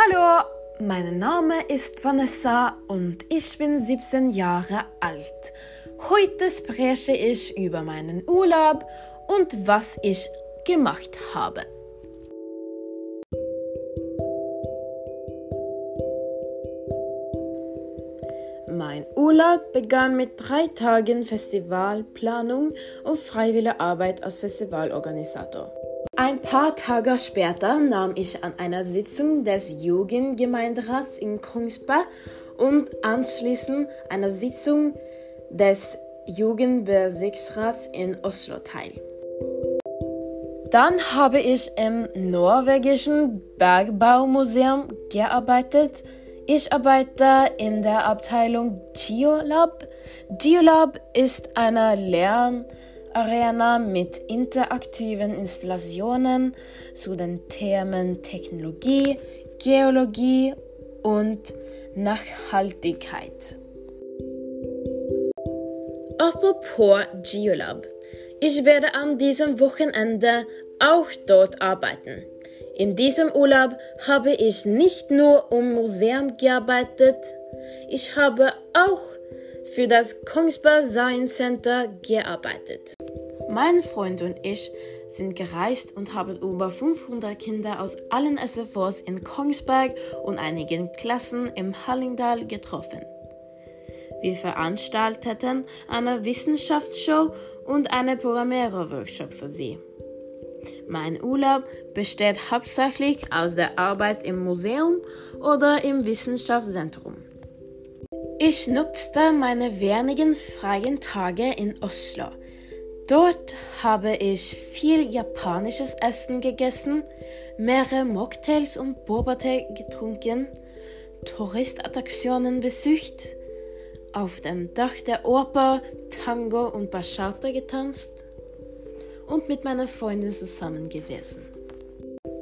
Hallo, mein Name ist Vanessa und ich bin 17 Jahre alt. Heute spreche ich über meinen Urlaub und was ich gemacht habe. Mein Urlaub begann mit drei Tagen Festivalplanung und freiwilliger Arbeit als Festivalorganisator. Ein paar Tage später nahm ich an einer Sitzung des Jugendgemeinderats in Kongsberg und anschließend einer Sitzung des Jugendbezirksrats in Oslo teil. Dann habe ich im norwegischen Bergbaumuseum gearbeitet. Ich arbeite in der Abteilung Geolab. Geolab ist eine Lern- Arena mit interaktiven Installationen zu den Themen Technologie, Geologie und Nachhaltigkeit. Apropos Geolab. Ich werde an diesem Wochenende auch dort arbeiten. In diesem Urlaub habe ich nicht nur um Museum gearbeitet, ich habe auch für das Kongsberg Science Center gearbeitet. Mein Freund und ich sind gereist und haben über 500 Kinder aus allen SFOs in Kongsberg und einigen Klassen im Hallingdal getroffen. Wir veranstalteten eine Wissenschaftsshow und einen Programmierer-Workshop für sie. Mein Urlaub besteht hauptsächlich aus der Arbeit im Museum oder im Wissenschaftszentrum. Ich nutzte meine wenigen freien Tage in Oslo. Dort habe ich viel japanisches Essen gegessen, mehrere Mocktails und Boba-Tee getrunken, Touristattraktionen besucht, auf dem Dach der Oper Tango und Bachata getanzt und mit meiner Freundin zusammen gewesen.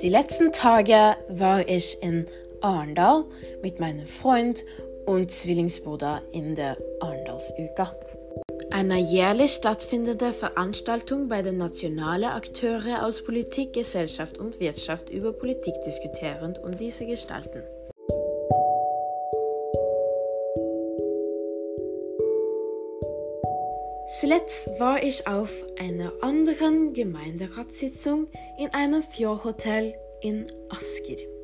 Die letzten Tage war ich in Arndal mit meinem Freund und Zwillingsbruder in der Arendalsuka. Eine jährlich stattfindende Veranstaltung, bei der nationale Akteure aus Politik, Gesellschaft und Wirtschaft über Politik diskutieren und diese gestalten. Zuletzt war ich auf einer anderen Gemeinderatssitzung in einem Fjordhotel in Asker.